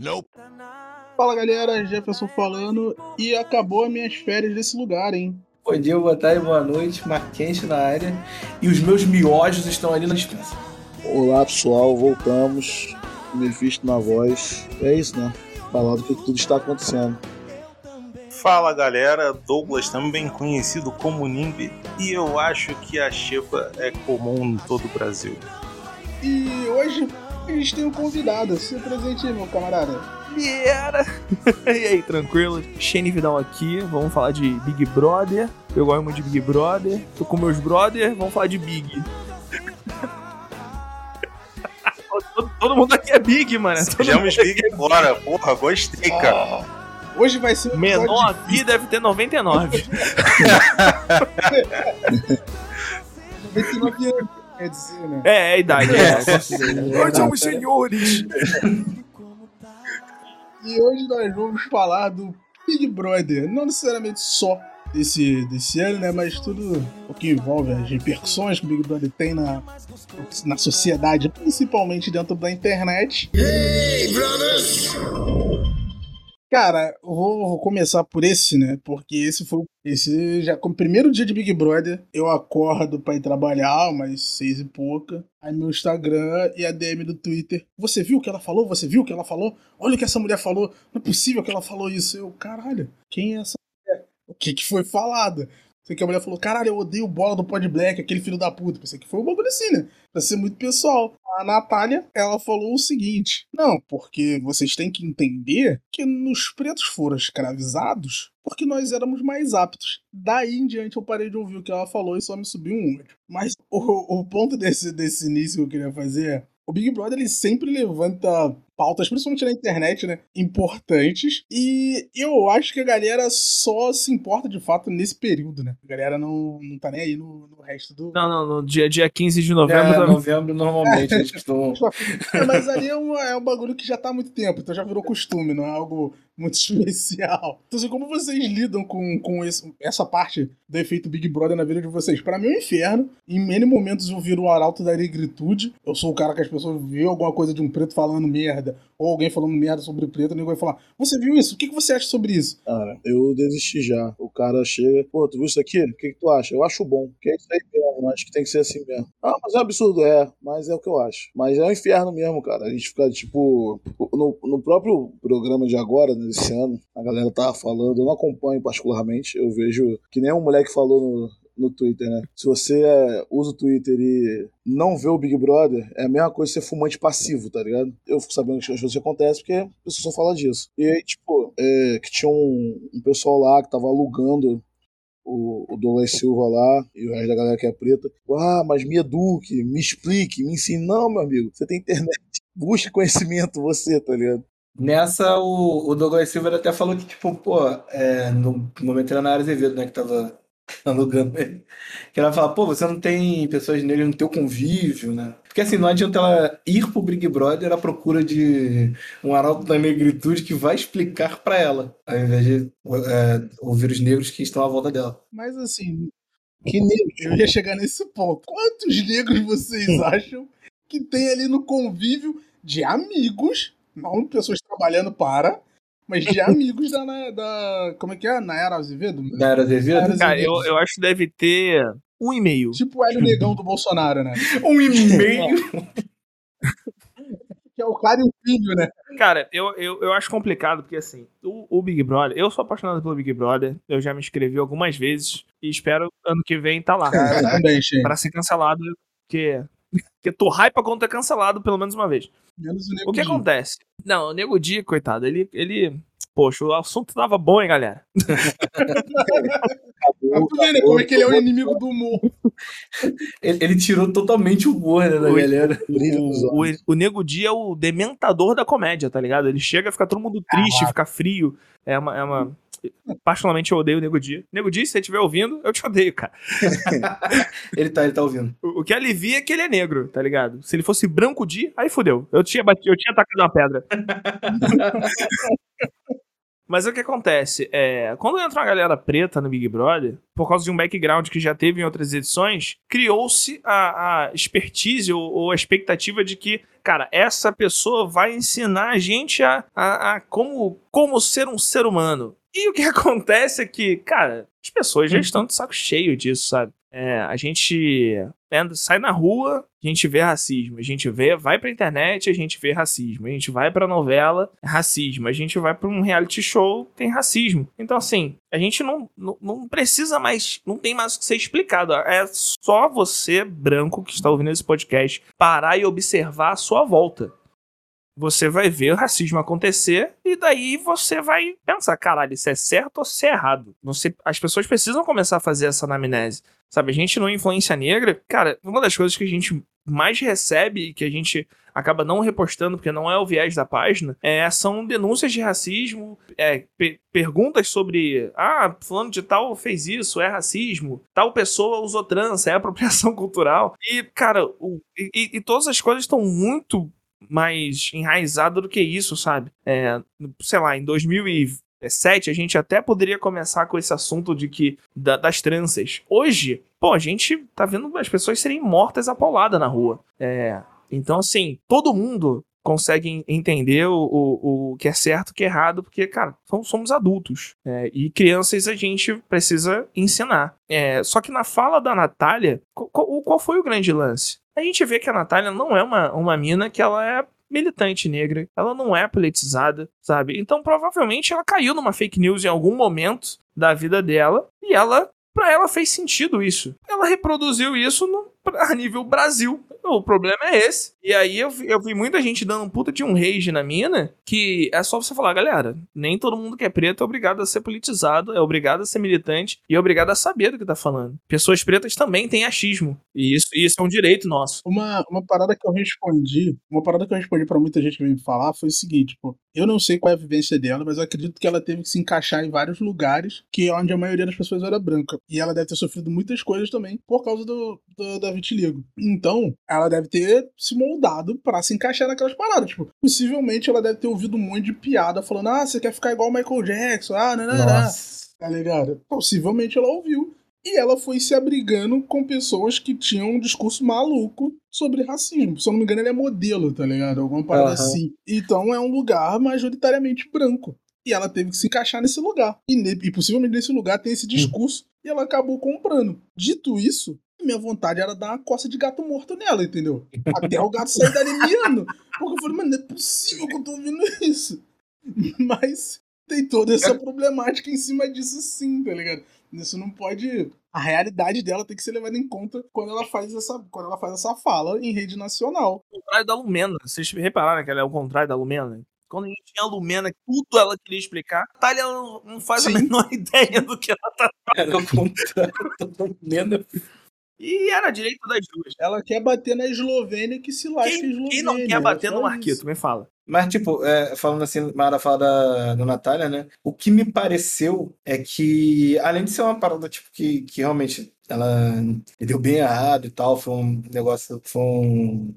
Nope. Fala galera, Jefferson falando e acabou as minhas férias desse lugar, hein? Bom dia, boa tarde, boa noite, Marquense na área. E os meus miojos estão ali na dispensa. Olá pessoal, voltamos. Mephisto na voz. É isso, né? Falar do que tudo está acontecendo. Fala galera, Douglas também conhecido como Nimbi, e eu acho que a Xepa é comum em todo o Brasil. E hoje a gente tem um convidado. Se apresente aí, meu camarada. Viera! e aí, tranquilo? Shane Vidal aqui, vamos falar de Big Brother. Eu gosto muito de Big Brother. Tô com meus brothers, vamos falar de Big. todo, todo mundo aqui é Big, mano. Sejamos Big agora, porra, gostei, cara. Hoje vai ser um Menor aqui deve ter 99. 99 anos, quer dizer, né? é, é a idade. É. É Nós verdade. somos senhores. E hoje nós vamos falar do Big Brother. Não necessariamente só desse, desse ano, né? Mas tudo o que envolve as repercussões que o Big Brother tem na, na sociedade, principalmente dentro da internet. Cara, eu vou, vou começar por esse, né? Porque esse foi. Esse já como primeiro dia de Big Brother, eu acordo pra ir trabalhar, umas seis e pouca. Aí meu Instagram e a DM do Twitter. Você viu o que ela falou? Você viu o que ela falou? Olha o que essa mulher falou. Não é possível que ela falou isso. Eu, caralho, quem é essa mulher? O que que foi falado? Sei que a mulher falou, caralho, eu odeio bola do Pod Black, aquele filho da puta. Pensei que foi um bagulho assim, né? Pra ser muito pessoal. A Natália, ela falou o seguinte: Não, porque vocês têm que entender que nos pretos foram escravizados porque nós éramos mais aptos. Daí em diante eu parei de ouvir o que ela falou e só me subiu um ódio. Mas o, o ponto desse, desse início que eu queria fazer é: o Big Brother ele sempre levanta pautas, principalmente na internet, né? Importantes. E eu acho que a galera só se importa de fato nesse período, né? A galera não, não tá nem aí no, no resto do. Não, não, no dia, dia 15 de novembro É, novembro normalmente eles costumam. É, mas ali é um, é um bagulho que já tá há muito tempo, então já virou costume, não é algo muito especial. Então, assim, como vocês lidam com, com esse- essa parte do efeito Big Brother na vida de vocês? Pra mim é um inferno. Em N momentos eu viro o arauto da negritude. Eu sou o cara que as pessoas vê alguma coisa de um preto falando merda, ou alguém falando merda sobre preto, o nego vai falar: Você viu isso? O que, que você acha sobre isso? Cara, eu desisti já. O cara chega, pô, tu viu isso aqui? O que, que tu acha? Eu acho bom. Que é isso aí mesmo, acho que tem que ser assim mesmo. Ah, mas é um absurdo, é, mas é o que eu acho. Mas é um inferno mesmo, cara. A gente fica, tipo, no, no próprio programa de agora, né, desse ano, a galera tava falando, eu não acompanho particularmente, eu vejo que nem um moleque falou no. No Twitter, né? Se você é, usa o Twitter e não vê o Big Brother, é a mesma coisa ser fumante passivo, tá ligado? Eu fico sabendo que as coisas acontecem porque a pessoa só fala disso. E aí, tipo, é, que tinha um, um pessoal lá que tava alugando o, o Silva lá e o resto da galera que é preta. Ah, mas me eduque, me explique, me ensine. Não, meu amigo, você tem internet. Busque conhecimento, você, tá ligado? Nessa, o, o Douglas Silva até falou que, tipo, pô, é, no momento era na área Azevedo, né, que tava alugando ele. Que ela fala, pô, você não tem pessoas negras no teu convívio, né? Porque assim, não adianta ela ir pro Big Brother à procura de um arauto da negritude que vai explicar pra ela, ao invés de é, ouvir os negros que estão à volta dela. Mas assim, Que negro. eu ia chegar nesse ponto. Quantos negros vocês acham que tem ali no convívio de amigos, não pessoas trabalhando para, mas de amigos da, Na- da. Como é que é? Nayara Azevedo? Na área Azevedo? Cara, eu, eu acho que deve ter um e meio. Tipo o Hélio Negão do Bolsonaro, né? Um e-mail. Que é o cara e o filho, né? Cara, eu, eu, eu acho complicado, porque assim, o, o Big Brother, eu sou apaixonado pelo Big Brother, eu já me inscrevi algumas vezes e espero ano que vem tá lá. Shane. pra ser cancelado, porque, porque tô hypa quando é cancelado pelo menos uma vez. Menos o O que acontece? Não, o Nego Di, coitado, ele, ele. Poxa, o assunto tava bom, hein, galera? Tu vê, né? Como é que ele é o inimigo do humor. Ele, ele tirou totalmente o humor né, da Oi. galera. O, o, o Nego Di é o dementador da comédia, tá ligado? Ele chega, fica todo mundo triste, fica frio. É uma. É uma... Particularmente eu odeio o Nego Di. Nego Di, se você estiver ouvindo, eu te odeio, cara. Ele tá, ele tá ouvindo. O, o que alivia é que ele é negro, tá ligado? Se ele fosse branco Di, aí fudeu. Eu tinha, batido, eu tinha atacado uma pedra. Mas o que acontece? É, quando entra uma galera preta no Big Brother, por causa de um background que já teve em outras edições, criou-se a, a expertise ou, ou, a expectativa de que, cara, essa pessoa vai ensinar a gente a, a, a como, como ser um ser humano. E o que acontece é que, cara, as pessoas já uhum. estão de saco cheio disso, sabe? É, a gente anda, sai na rua, a gente vê racismo. A gente vê, vai pra internet, a gente vê racismo. A gente vai pra novela, é racismo. A gente vai pra um reality show, tem racismo. Então, assim, a gente não, não, não precisa mais, não tem mais o que ser explicado. É só você, branco, que está ouvindo esse podcast, parar e observar a sua volta você vai ver o racismo acontecer e daí você vai pensar, caralho, isso é certo ou isso é errado? Você, as pessoas precisam começar a fazer essa anamnese. Sabe, a gente no Influência Negra, cara, uma das coisas que a gente mais recebe e que a gente acaba não repostando porque não é o viés da página, é, são denúncias de racismo, é, perguntas sobre ah, fulano de tal fez isso, é racismo, tal pessoa usou trança, é apropriação cultural. E, cara, o, e, e todas as coisas estão muito mais enraizada do que isso, sabe? É, sei lá, em 2007 a gente até poderia começar com esse assunto de que da, das tranças. Hoje, pô, a gente tá vendo as pessoas serem mortas a paulada na rua. É, então, assim, todo mundo consegue entender o, o, o que é certo o que é errado, porque, cara, somos adultos. É, e crianças a gente precisa ensinar. É, só que na fala da Natália, qual, qual foi o grande lance? A gente vê que a Natália não é uma, uma mina que ela é militante negra, ela não é politizada, sabe? Então provavelmente ela caiu numa fake news em algum momento da vida dela e ela, para ela fez sentido isso. Ela reproduziu isso no, a nível Brasil. O problema é esse. E aí eu, eu vi muita gente dando um puta de um rage na mina, que é só você falar, galera, nem todo mundo que é preto é obrigado a ser politizado, é obrigado a ser militante e é obrigado a saber do que tá falando. Pessoas pretas também têm achismo. E isso, isso é um direito nosso. Uma, uma parada que eu respondi, uma parada que eu respondi para muita gente que veio me falar foi o seguinte, tipo, eu não sei qual é a vivência dela, mas eu acredito que ela teve que se encaixar em vários lugares que é onde a maioria das pessoas era branca. E ela deve ter sofrido muitas coisas também por causa do, do da vitiligo. Então, ela deve ter se moldado para se encaixar naquelas paradas. Tipo, possivelmente ela deve ter ouvido um monte de piada falando: ah, você quer ficar igual o Michael Jackson, ah, não, não, não. Tá ligado? Possivelmente ela ouviu. E ela foi se abrigando com pessoas que tinham um discurso maluco sobre racismo. Se eu não me engano, ele é modelo, tá ligado? Alguma parada uhum. assim. Então é um lugar majoritariamente branco. E ela teve que se encaixar nesse lugar. E, e possivelmente nesse lugar tem esse discurso. Uhum. E ela acabou comprando. Dito isso, minha vontade era dar uma coça de gato morto nela, entendeu? Até o gato sair dali miando. Porque eu falei, mano, não é possível que eu tô ouvindo isso. Mas tem toda essa problemática em cima disso sim, tá ligado? Isso não pode. A realidade dela tem que ser levada em conta quando ela faz essa, quando ela faz essa fala em rede nacional. O contrário da Lumena. Vocês repararam que ela é o contrário da Lumena? Quando a gente tinha a Lumena, tudo ela queria explicar. A Thalia não faz Sim. a menor ideia do que ela tá falando. Era o contrário da Lumena. E era direito das duas. Ela quer bater na Eslovênia que se lasca quem, Eslovênia. Quem não quer bater no Marquito? Me fala. Mas, tipo, é, falando assim, Mara fala da, da Natália, né? O que me pareceu é que, além de ser uma parada, tipo, que, que realmente ela deu bem errado e tal, foi um negócio, foi um,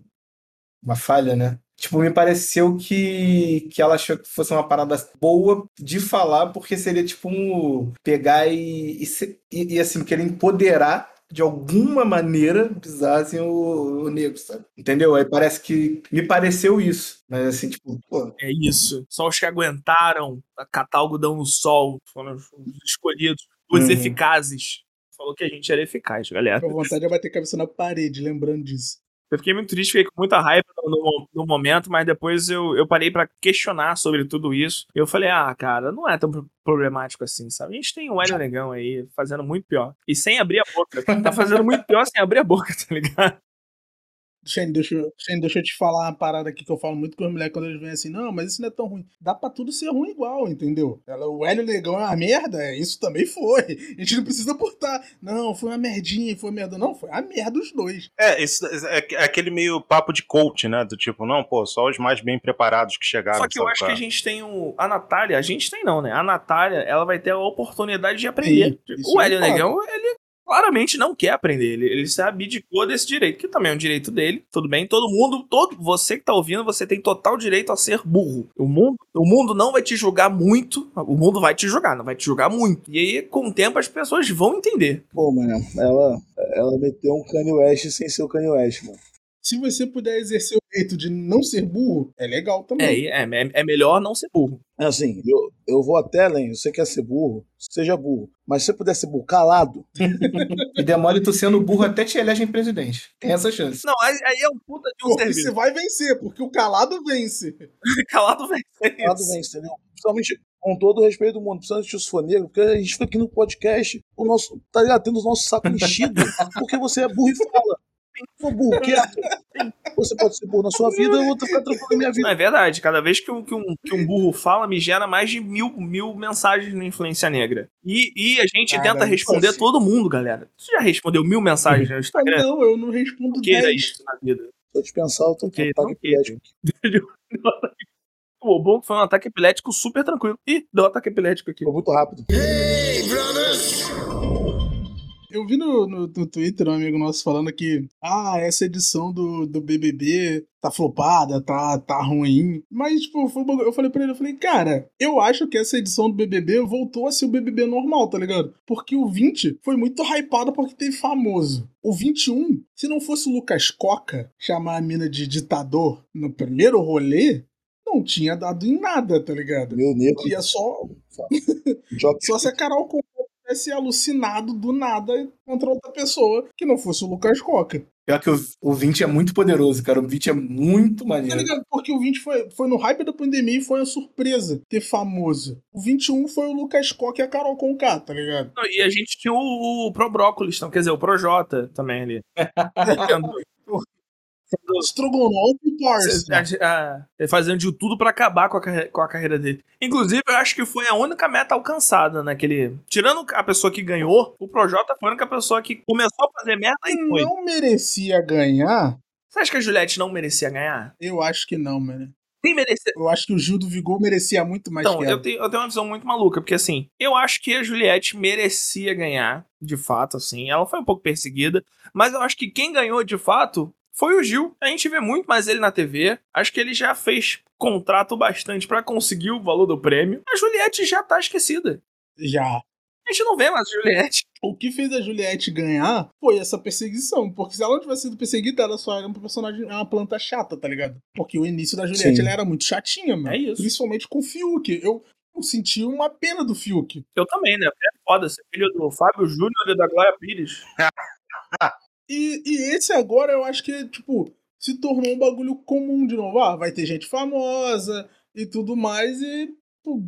uma falha, né? Tipo, me pareceu que, que ela achou que fosse uma parada boa de falar, porque seria tipo um pegar e, e, e assim, querer empoderar de alguma maneira pisassem o, o negro, sabe? Entendeu? Aí parece que. Me pareceu isso. Mas assim, tipo, pô. É isso. Só os que aguentaram catar algodão no sol foram os escolhidos, os uhum. eficazes. Falou que a gente era eficaz, galera. A vontade é bater a cabeça na parede, lembrando disso. Eu fiquei muito triste, fiquei com muita raiva no, no momento, mas depois eu, eu parei para questionar sobre tudo isso. Eu falei, ah, cara, não é tão problemático assim, sabe? A gente tem o Hélio Negão aí fazendo muito pior. E sem abrir a boca. Tá fazendo muito pior sem abrir a boca, tá ligado? Shane, deixa, Shane, deixa eu te falar uma parada aqui que eu falo muito com as mulheres quando eles vêm assim, não, mas isso não é tão ruim. Dá pra tudo ser ruim igual, entendeu? Ela, o Hélio Negão é uma merda, é, isso também foi. A gente não precisa portar, não, foi uma merdinha, foi merda. Não, foi a merda os dois. É, isso é, é aquele meio papo de coach, né? Do tipo, não, pô, só os mais bem preparados que chegaram. Só que eu acho que a gente tem o. A Natália, a gente tem não, né? A Natália, ela vai ter a oportunidade de aprender. Sim, o Hélio Negão, ele claramente não quer aprender. Ele, ele se abdicou desse direito, que também é um direito dele. Tudo bem, todo mundo, todo você que tá ouvindo, você tem total direito a ser burro. O mundo, o mundo não vai te julgar muito, o mundo vai te julgar, não vai te julgar muito. E aí, com o tempo, as pessoas vão entender. Pô, mano, ela, ela meteu um Kanye West sem ser o Kanye West, mano. Se você puder exercer o direito de não ser burro, é legal É, também. e é, é, é melhor não ser burro. É assim, eu, eu vou até além. Você quer ser burro? Seja burro. Mas se você puder ser burro calado, E demole tu sendo burro até te elegem presidente. Tem essa chance. Não, aí, aí é um puta de um Porque serviço. você vai vencer, porque o calado vence. Calado vem. calado vence, entendeu? Principalmente com todo o respeito do mundo, principalmente se for negro, porque a gente fica aqui no podcast, o nosso, tá ligado? Tendo o nosso saco enchido, porque você é burro e fala. For burro, quieto. Você pode ser burro na sua vida, eu vou ficar tranquilo na minha Não, vida. é verdade. Cada vez que um, que, um, que um burro fala, me gera mais de mil, mil mensagens no Influência Negra. E, e a gente Caralho, tenta responder assim. todo mundo, galera. Você já respondeu mil mensagens no Ah, Instagram? não, eu não respondo Que é 10. isso na vida. Se eu dispensar, eu tô com Que- um ataque não que- epilético. O bom que foi um ataque epilético super tranquilo. Ih, deu um ataque epilético aqui. Foi muito rápido. Eu vi no, no, no Twitter um amigo nosso falando que ah, essa edição do, do BBB tá flopada, tá, tá ruim. Mas, tipo, eu falei pra ele, eu falei, cara, eu acho que essa edição do BBB voltou a ser o BBB normal, tá ligado? Porque o 20 foi muito hypado porque teve famoso. O 21, se não fosse o Lucas Coca chamar a mina de ditador no primeiro rolê, não tinha dado em nada, tá ligado? Meu negro. Ia só Joga só se a Carol tivesse alucinado do nada contra outra pessoa que não fosse o Lucas Coca. Pior que o, o 20 é muito poderoso, cara. O 20 é muito Tá maneiro. ligado? Porque o 20 foi, foi no hype da pandemia e foi uma surpresa ter famoso. O 21 foi o Lucas Coca e a Carol Conká, tá ligado? Não, E a gente tinha o, o Pro Brócolis, então, quer dizer, o Pro J também ali. Strogonoff e a- fazendo de tudo pra acabar com a, com a carreira dele. Inclusive, eu acho que foi a única meta alcançada naquele. Tirando a pessoa que ganhou, o Projota foi a única pessoa que começou a fazer merda e foi. Não merecia ganhar? Você acha que a Juliette não merecia ganhar? Eu acho que não, mano. Quem merecia? Eu acho que o Gil do Vigor merecia muito mais Então, que eu ela. tenho, eu tenho uma visão muito maluca, porque assim, eu acho que a Juliette merecia ganhar, de fato, assim. Ela foi um pouco perseguida, mas eu acho que quem ganhou de fato foi o Gil. A gente vê muito mais ele na TV. Acho que ele já fez contrato bastante pra conseguir o valor do prêmio. A Juliette já tá esquecida. Já. A gente não vê mais a Juliette. O que fez a Juliette ganhar foi essa perseguição. Porque se ela não tivesse sido perseguida, ela só era um personagem, é uma planta chata, tá ligado? Porque o início da Juliette Sim. ela era muito chatinha, mano. É isso. Principalmente com o Fiuk. Eu, eu senti uma pena do Fiuk. Eu também, né? É foda ser filho do Fábio Júnior e da Glória Pires. E, e esse agora eu acho que, tipo, se tornou um bagulho comum de novo. Ah, vai ter gente famosa e tudo mais, e. pô,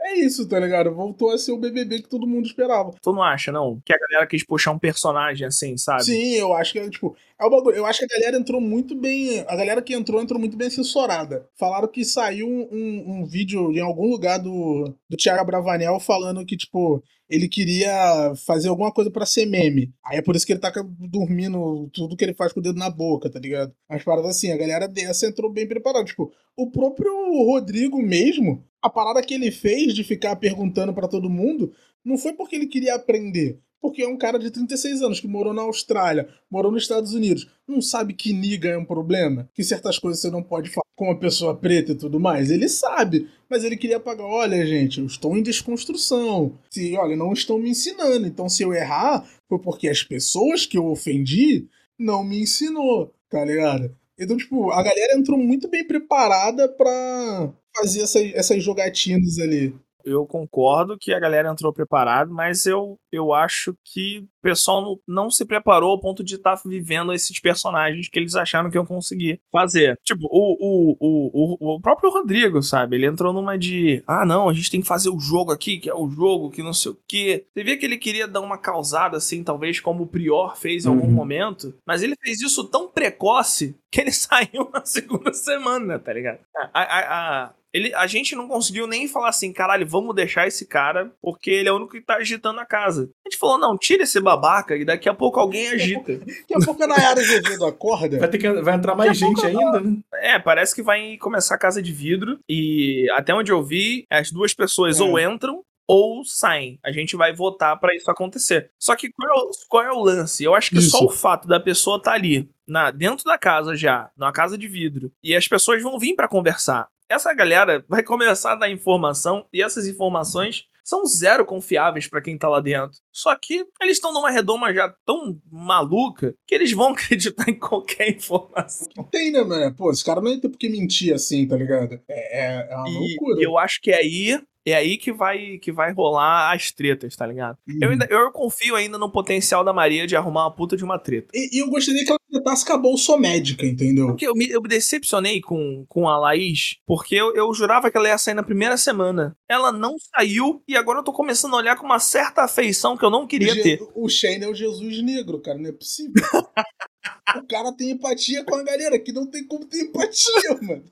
é isso, tá ligado? Voltou a ser o BBB que todo mundo esperava. Tu não acha, não? Que a galera quis puxar um personagem assim, sabe? Sim, eu acho que, tipo, é o bagulho. Eu acho que a galera entrou muito bem. A galera que entrou, entrou muito bem assessorada. Falaram que saiu um, um, um vídeo em algum lugar do, do Thiago Bravanel falando que, tipo, ele queria fazer alguma coisa pra ser meme. Aí é por isso que ele tá dormindo tudo que ele faz com o dedo na boca, tá ligado? Mas paradas assim, a galera dessa entrou bem preparada. Tipo, o próprio Rodrigo mesmo, a parada que ele fez de ficar perguntando pra todo mundo, não foi porque ele queria aprender. Porque é um cara de 36 anos que morou na Austrália, morou nos Estados Unidos, não sabe que niga é um problema, que certas coisas você não pode falar com uma pessoa preta e tudo mais. Ele sabe, mas ele queria pagar. Olha, gente, eu estou em desconstrução. Se, olha, não estão me ensinando. Então, se eu errar, foi porque as pessoas que eu ofendi não me ensinou, tá ligado? Então, tipo, a galera entrou muito bem preparada pra fazer essas, essas jogatinas ali. Eu concordo que a galera entrou preparado, mas eu, eu acho que o pessoal não, não se preparou ao ponto de estar vivendo esses personagens que eles acharam que iam conseguir fazer. Tipo, o, o, o, o, o próprio Rodrigo, sabe? Ele entrou numa de. Ah, não, a gente tem que fazer o jogo aqui, que é o jogo, que não sei o quê. Você vê que ele queria dar uma causada, assim, talvez como o Prior fez em algum Uhum. momento, mas ele fez isso tão precoce que ele saiu na segunda semana, tá ligado? A, a, a, ele, a gente não conseguiu nem falar assim, caralho, vamos deixar esse cara, porque ele é o único que tá agitando a casa. A gente falou, não, tira esse babaca e daqui a pouco alguém agita. Daqui a pouco a Nayara Azevedo acorda. Vai, ter que, vai entrar mais gente ainda, né? É, parece que vai começar a casa de vidro e até onde eu vi, as duas pessoas É. ou entram ou saem. A gente vai votar pra isso acontecer. Só que qual é o, qual é o lance? Eu acho que Isso. só o fato da pessoa estar ali, na, dentro da casa já, numa casa de vidro, e as pessoas vão vir pra conversar. Essa galera vai começar a dar informação e essas informações são zero confiáveis pra quem tá lá dentro. Só que eles estão numa redoma já tão maluca que eles vão acreditar em qualquer informação. Tem, né, mano? Pô, esse cara não ter por que mentir assim, tá ligado? É, é, é uma E loucura. eu acho que é aí, é aí que vai que vai rolar as tretas, tá ligado? Uhum. Eu, ainda, eu confio ainda no potencial da Maria de arrumar uma puta de uma treta. E, e eu gostaria que ela tratasse com a bolsa médica, entendeu? Porque eu me, eu me decepcionei com, com a Laís, porque eu, eu jurava que ela ia sair na primeira semana. Ela não saiu e agora eu tô começando a olhar com uma certa afeição que eu não queria Je- ter. o Shane é o Jesus negro, cara, não é possível. o cara tem empatia com a galera que não tem como ter empatia, mano.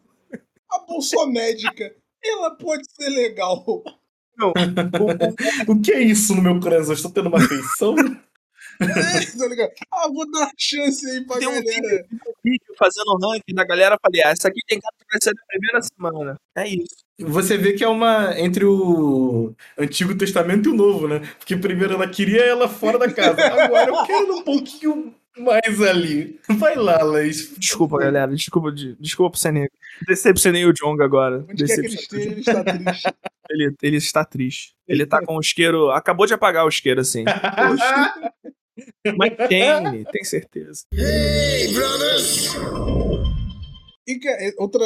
A bolsa médica, ela pode ser legal. O que é isso no meu coração? Estou tendo uma afeição? É, tá ligado? Ah, vou dar chance aí pra Tem um galera. vídeo fazendo o ranking da galera, falei, ah, essa aqui tem cara que vai ser na primeira semana. É isso. Você vê que é uma entre o Antigo Testamento e o Novo, né? Porque primeiro ela queria ela fora da casa. Agora eu quero um pouquinho mais ali. Vai lá, Laís. Desculpa, galera. Desculpa, de- desculpa ser negro. Decepcionei o Jong agora. Onde quer que ele esteja, ele está triste. Ele, ele está triste. Ele tá com o isqueiro. Acabou de apagar o isqueiro, assim. Mas tem, tem certeza. E que é, outra,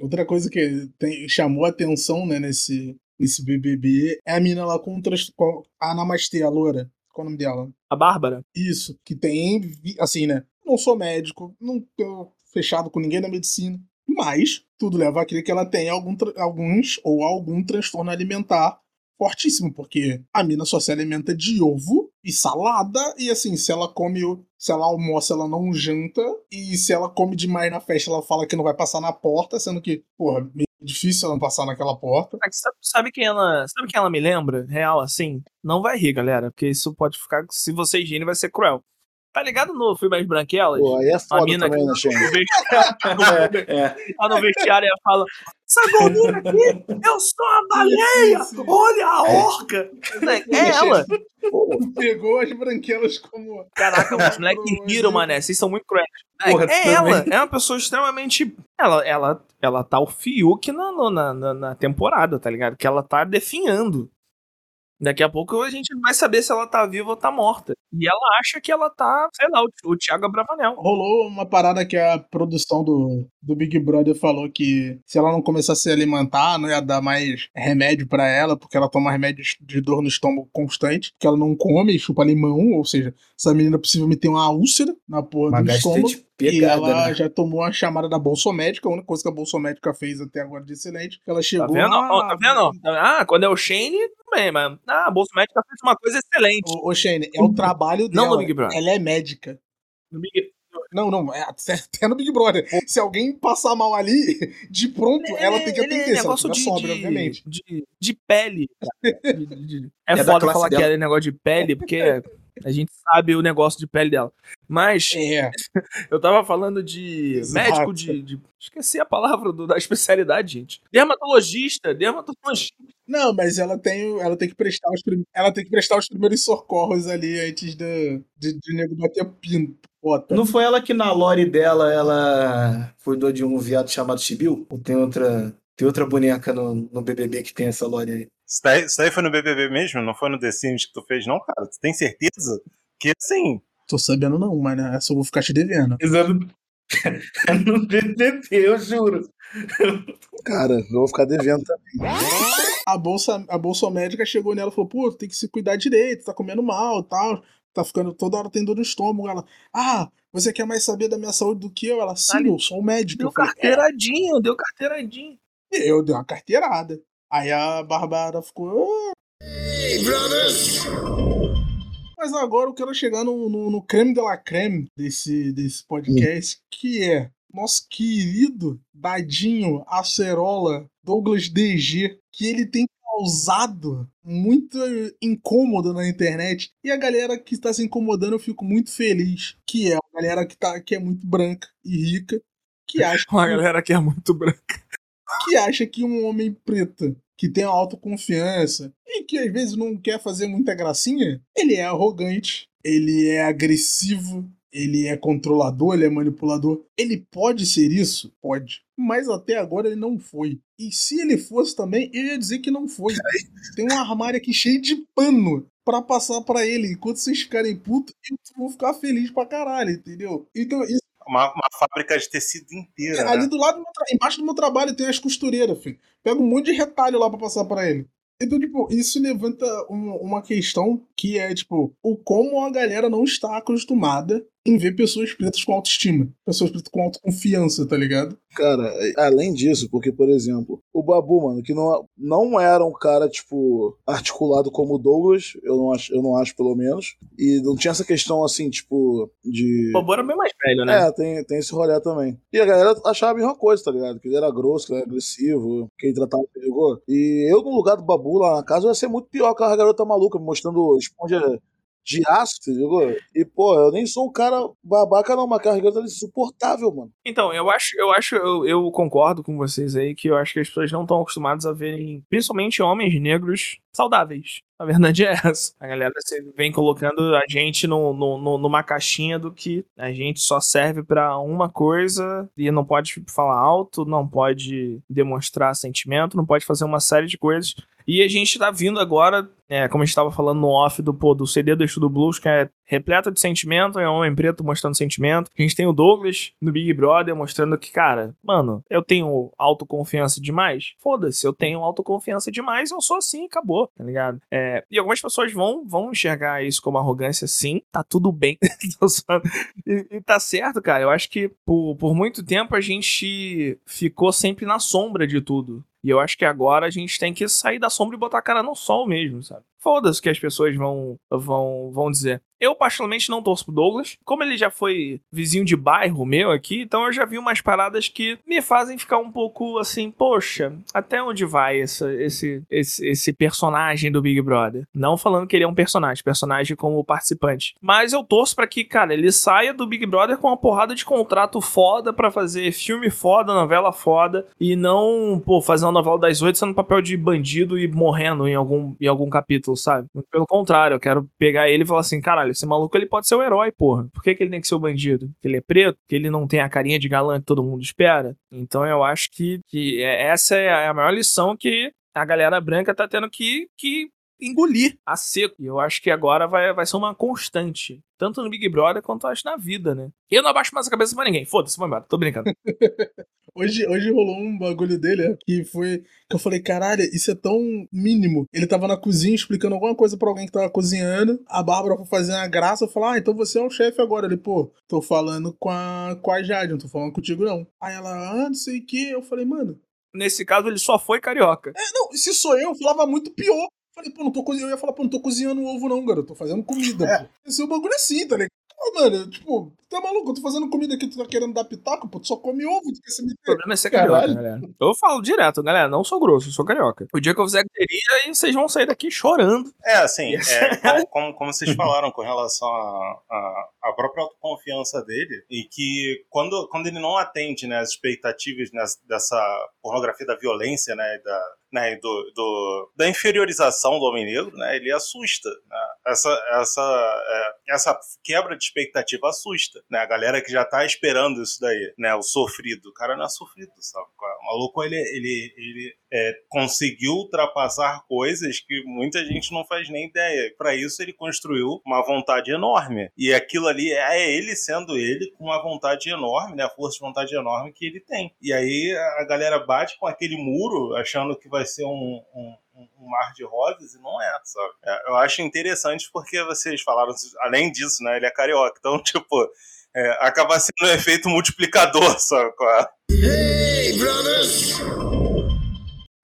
outra coisa que tem- chamou a atenção, né, nesse, nesse BBB é a mina lá com, o trans- com a Namastê, a loura. Qual é o nome dela? A Bárbara? Isso, que tem, assim, né? Não sou médico, não tô fechado com ninguém da medicina, mas tudo leva a crer que ela tem algum, alguns ou algum transtorno alimentar fortíssimo, porque a mina só se alimenta de ovo e salada, e assim, se ela come, se ela almoça, ela não janta, e se ela come demais na festa, ela fala que não vai passar na porta, sendo que, porra, difícil ela não passar naquela porta. Sabe, sabe quem ela. Sabe quem ela me lembra? Real, assim? Não vai rir, galera. Porque isso pode ficar. Se vocês rirem, vai ser cruel. Tá ligado no filme As Branquelas? Pô, aí é A foda mina também, né, que Shane? no vestiário, É, é. lá no vestiário ela fala: Essa gordura aqui, eu sou a baleia! Olha a orca! É ela! Pô, Pegou as branquelas como. Caraca, os moleques riram, mané. Vocês são muito cruéis. Porra, é também. ela, é uma pessoa extremamente. Ela, ela, ela tá o Fiuk na, na, na, na temporada, tá ligado? Que ela tá definhando. Daqui a pouco a gente vai saber se ela tá viva ou tá morta. E ela acha que ela tá, sei lá, o, o Thiago Abravanel. Rolou uma parada que a produção do, do Big Brother falou que se ela não começasse a se alimentar, não ia dar mais remédio pra ela, porque ela toma remédio de dor no estômago constante, que ela não come e chupa limão, ou seja, essa menina possivelmente tem uma úlcera na porra Uma do estômago. gastrite E pegada, ela né? já tomou a chamada da Bolsa Médica, a única coisa que a Bolsa Médica fez até agora de excelente, que ela Tá chegou. vendo? ah, Ó, tá vendo? Ah, quando é o Shane, tudo bem, mas ah, a Bolsa Médica fez uma coisa excelente. Ô, ô Shane, é o trabalho Não dela. no Big Brother. Ela é médica. No Big- Não, não, é até no Big Brother. Se alguém passar mal ali, de pronto, ela tem que Ele é atender. Ela negócio de, sobra, de, obviamente. de, de pele. De- de- de- É, É da foda falar dela. que é negócio de pele, porque a gente sabe o negócio de pele dela. Mas É, eu tava falando de Exato. médico de, de- Esqueci a palavra do- da especialidade, gente. Dermatologista, dermatologista. não, mas ela tem, ela tem que prestar os ela tem que prestar os primeiros socorros ali antes de, de, de nego bater pino. Bota. Não foi ela que na lore dela ela cuidou de um viado chamado Chibiu? Ou tem outra, tem outra boneca no, no BBB que tem essa lore aí? Isso daí, isso daí foi no BBB mesmo? Não foi no The Sims que tu fez, não, cara? Tu tem certeza? Que assim, Tô sabendo não, mas né, eu vou ficar te devendo. Exato. no BBB, eu juro. cara, eu vou ficar devendo também. A bolsa, a bolsa médica chegou nela e falou: pô, tem que se cuidar direito, tá comendo mal e tal. Tá ficando toda hora tem dor no estômago. Ela, ah, você quer mais saber da minha saúde do que eu? Ela, sim, eu sou um médico. Deu Eu falei, carteiradinho, deu carteiradinho. Eu dei uma carteirada. Aí a Bárbara ficou. "Ah." Mas agora eu quero chegar no, no, no creme de la creme desse, desse podcast, que é nosso querido Dadinho Acerola Douglas DG, que ele tem causado muito incômodo na internet. E a galera que está se incomodando, eu fico muito feliz. Que é a galera que, tá, que é muito branca e rica, que acha Uma que galera que é muito branca. Que acha que um homem preto que tem autoconfiança e que às vezes não quer fazer muita gracinha, ele é arrogante, ele é agressivo, ele é controlador, ele é manipulador. Ele pode ser isso? Pode. Mas até agora ele não foi. E se ele fosse também, eu ia dizer que não foi. Tem um armário aqui cheio de pano para passar para ele. Enquanto vocês ficarem putos, eu vou ficar feliz pra caralho, entendeu? Então, isso Uma, uma fábrica de tecido inteira. ali né? do lado, do meu tra- embaixo do meu trabalho tem as costureiras, filho. Pega um monte de retalho lá pra passar pra ele. Então, tipo, isso levanta um- uma questão que é, tipo, o como a galera não está acostumada em ver pessoas pretas com autoestima. Pessoas pretas com autoconfiança, tá ligado? Cara, além disso, porque, por exemplo, o Babu, mano, que não, não era um cara, tipo, articulado como o Douglas, eu não acho, eu não acho pelo menos, e não tinha essa questão, assim, tipo, de... O Bobo era bem mais velho, né? É, tem, tem esse rolê também. E a galera achava a mesma coisa, tá ligado? Que ele era grosso, que ele era agressivo, que ele tratava o perigo. E eu, no lugar do Babu lá na casa, eu ia ser muito pior que a garota maluca, me mostrando esponja de aço, entendeu? E, pô, eu nem sou um cara babaca, não, mas garota é insuportável, mano. Então, eu acho, eu acho, eu, eu concordo com vocês aí que eu acho que as pessoas não estão acostumadas a verem, principalmente homens negros, saudáveis. A verdade é essa. A galera se- vem colocando a gente no, no- no- numa caixinha do que a gente só serve pra uma coisa e não pode falar alto, não pode demonstrar sentimento, não pode fazer uma série de coisas. E a gente tá vindo agora, é, como a gente tava falando no off do, pô, do CD do Estudo Blues, que é repleto de sentimento, é um homem preto mostrando sentimento. A gente tem o Douglas no Big Brother mostrando que, cara, mano, eu tenho autoconfiança demais? Foda-se, eu tenho autoconfiança demais, eu sou assim, acabou, tá ligado? É, e algumas pessoas vão, vão enxergar isso como arrogância, sim, tá tudo bem. E, e tá certo, cara. Eu acho que por, por muito tempo a gente ficou sempre na sombra de tudo. E eu acho que agora a gente tem que sair da sombra e botar a cara no sol mesmo, sabe? Foda-se que as pessoas vão, vão, vão dizer. Eu, particularmente, não torço pro Douglas. Como ele já foi vizinho de bairro meu aqui, então eu já vi umas paradas que me fazem ficar um pouco assim, poxa, até onde vai essa, esse, esse, esse personagem do Big Brother? Não falando que ele é um personagem, personagem como participante. Mas eu torço pra que, cara, ele saia do Big Brother com uma porrada de contrato foda pra fazer filme foda, novela foda, e não, pô, fazer uma novela das oito sendo papel de bandido e morrendo em algum, em algum capítulo, sabe? Pelo contrário, eu quero pegar ele e falar assim, caralho, esse maluco ele pode ser o herói, porra. Por que, que ele tem que ser o bandido? Porque ele é preto? Porque ele não tem a carinha de galã que todo mundo espera? Então eu acho que, que é- essa é a maior lição que a galera branca tá tendo que, que engolir a seco. E eu acho que agora vai, vai ser uma constante. Tanto no Big Brother quanto acho na vida, né? Eu não abaixo mais a cabeça pra ninguém. Foda-se, vai embora. Tô brincando. Hoje, hoje rolou um bagulho dele que foi. Que eu falei, caralho, isso é tão mínimo. Ele tava na cozinha explicando alguma coisa pra alguém que tava cozinhando. A Bárbara foi fazer uma graça. Eu falei, ah, então você é o chefe agora. Ele, pô, tô falando com a, com a Jade, não tô falando contigo não. Aí ela, ah, não sei o que. Eu falei, mano, Nesse caso, ele só foi carioca. é, não, se sou eu, eu falava muito pior. Falei, pô, não tô cozinhando. Eu ia falar, pô, não tô cozinhando ovo, não, garoto. Tô fazendo comida, pô. Esse é o bagulho assim, tá ligado? Pô, mano, tipo, tá maluco? Eu tô fazendo comida aqui, tu tá querendo dar pitaco, pô, tu só come ovo, tu quer se O meter. problema é ser carioca, Caralho. galera. Eu falo direto, galera. Não sou grosso, eu sou carioca. O dia que eu fizer bateria, aí vocês vão sair daqui chorando. É, assim, é, como, como, como vocês falaram com relação à própria autoconfiança dele, e que quando, quando ele não atende né, as expectativas nes- dessa pornografia da violência, né, e da, né, do, do- da inferiorização do homem negro, né, ele assusta. Né? Essa, essa, é, essa quebra de expectativa assusta. Né? A galera que já tá esperando isso daí, né, o sofrido. O cara não é sofrido, sabe? O maluco, ele, ele, ele é, conseguiu ultrapassar coisas que muita gente não faz nem ideia. Para isso, ele construiu uma vontade enorme. E aquilo ali é ele sendo ele com uma vontade enorme, né? A força de vontade enorme que ele tem. E aí a galera bate com aquele muro, achando que vai ser um. um um- mar de rosas e não é, sabe? É, eu acho interessante porque vocês falaram, além disso, né? Ele é carioca, então, tipo, é, acaba sendo um efeito multiplicador, sabe? é?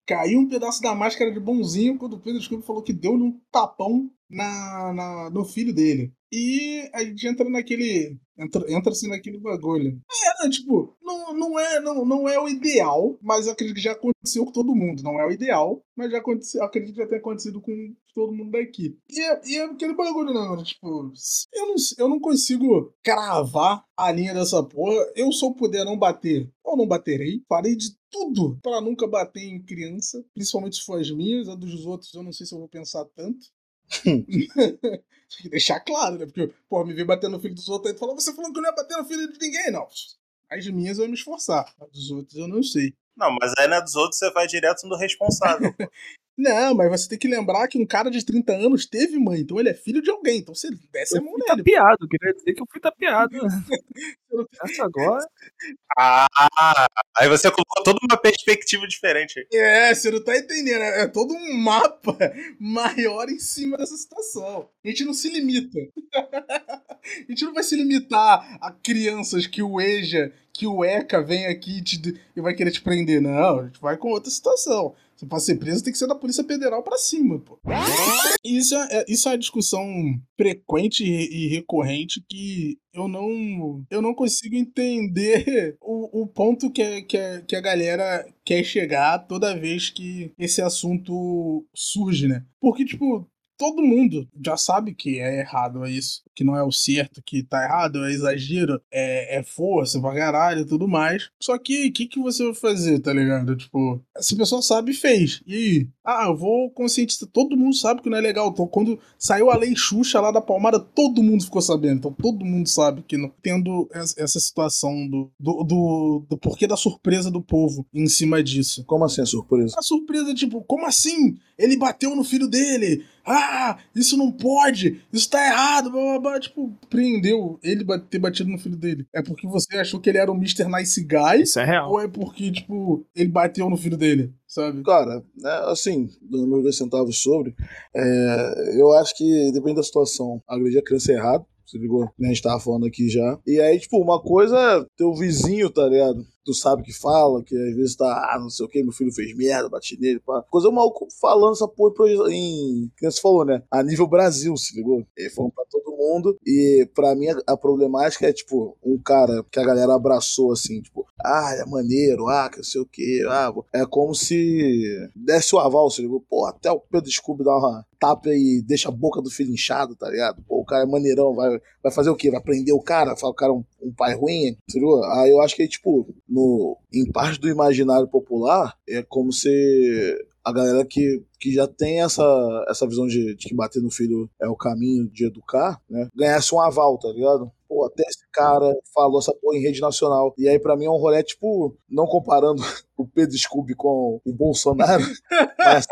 Caiu um pedaço da máscara de bonzinho quando o Pedro Scooby falou que deu um tapão na, na- no filho dele. E a gente entra naquele. Entra, entra assim naquele bagulho. É, tipo, não, não, é, não, não é o ideal, mas acredito que já aconteceu com todo mundo. Não é o ideal, mas já aconteceu, acredito que já tenha acontecido com todo mundo daqui. E é, e é aquele bagulho, né, mano? Tipo, eu não, eu não consigo cravar a linha dessa porra. Eu, se eu puder não bater, eu não baterei. Farei de tudo para nunca bater em criança, principalmente se for as minhas, a dos outros eu não sei se eu vou pensar tanto. Tem que deixar claro, né? Porque, pô, me ver batendo no filho dos outros aí e falar, você falou que eu não ia bater no filho de ninguém, não. As minhas eu ia me esforçar, as dos outros eu não sei. Não, mas aí na dos outros você vai direto no responsável. Não, mas você tem que lembrar que um cara de 30 anos teve mãe, então ele é filho de alguém. Então você desce eu a mão fui nele. tapeado, queria dizer que eu fui tapeado. Essa agora. ah, aí você colocou toda uma perspectiva diferente aí. É, você não tá entendendo. É é todo um mapa maior em cima dessa situação. A gente não se limita. a gente não vai se limitar a crianças que o EJA, que o ECA vem aqui e, te- e vai querer te prender. Não, a gente vai com outra situação. Se pra ser preso, tem que ser da Polícia Federal pra cima, pô. Isso é, é- isso é uma discussão frequente e, recorrente que eu não, eu não consigo entender o, o ponto que, que, que a galera quer chegar toda vez que esse assunto surge, né? Porque, tipo, todo mundo já sabe que é errado é isso, que não é o certo, que tá errado, é exagero, é, é força pra caralho e tudo mais. Só que o que, que você vai fazer, tá ligado? Tipo, essa pessoa sabe e fez. E aí? Ah, eu vou conscientizar. Todo mundo sabe que não é legal. Então, quando saiu a lei Xuxa lá da Palmada, todo mundo ficou sabendo. Então, todo mundo sabe que não. Tendo es- essa situação do, do, do, do porquê da surpresa do povo em cima disso. Como assim a surpresa? A surpresa, tipo, como assim? Ele bateu no filho dele. Ah, isso não pode. Isso tá errado. Blá, blá, blá. Tipo, prendeu ele ter batido no filho dele. É porque você achou que ele era o Mr. Nice Guy? Isso é real. Ou é porque, tipo, ele bateu no filho dele, sabe? Cara, né, assim, dando meus dois centavos sobre, é, eu acho que depende da situação. Agredir a criança é errado, se ligou? né, A gente tava falando aqui já. E aí, tipo, uma coisa é teu vizinho, tá ligado? Tu sabe que fala, que às vezes tá, ah, não sei o que, meu filho fez merda, bati nele, pá. Coisa maluco falando essa porra em. Que você falou, né? A nível Brasil, se ligou? Ele falando pra todo mundo. E pra mim a, problemática é, tipo, um cara que a galera abraçou assim, tipo, ah, é maneiro, ah, que não sei o que, ah, é como se desse o aval, se ligou? Pô, até o Pedro Scooby dá uma tapa e deixa a boca do filho inchado, tá ligado? Pô, cara é maneirão, vai, vai fazer o quê? Vai prender o cara? Fala o cara é um, um pai ruim, ligou? Aí eu acho que, tipo, no, em parte do imaginário popular, é como se a galera que, que já tem essa, essa visão de, de que bater no filho é o caminho de educar, né? Ganhasse um aval, tá ligado? Pô, até esse cara falou essa porra em rede nacional. E aí, pra mim, é um rolê, tipo, não comparando o Pedro Scooby com o Bolsonaro, mas